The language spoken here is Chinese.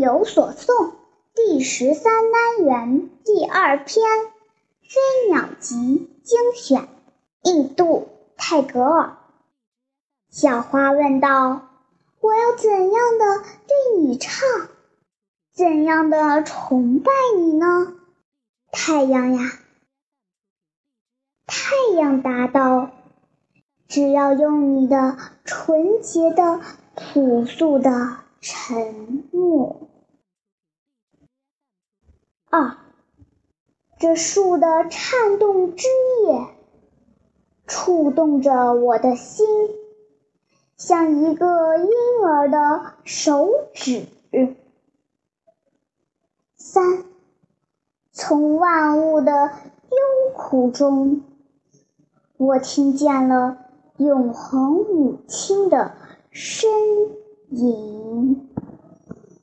有所诵》第十三单元第二篇《飞鸟集》精选，印度泰戈尔。小花问道：“我要怎样的对你唱？怎样的崇拜你呢？”太阳呀，太阳答道：“只要用你的纯洁的、朴素的沉默。”二，这树的颤动枝叶，触动着我的心，像一个婴儿的手指。三，从万物的忧苦中，我听见了永恒母亲的呻吟。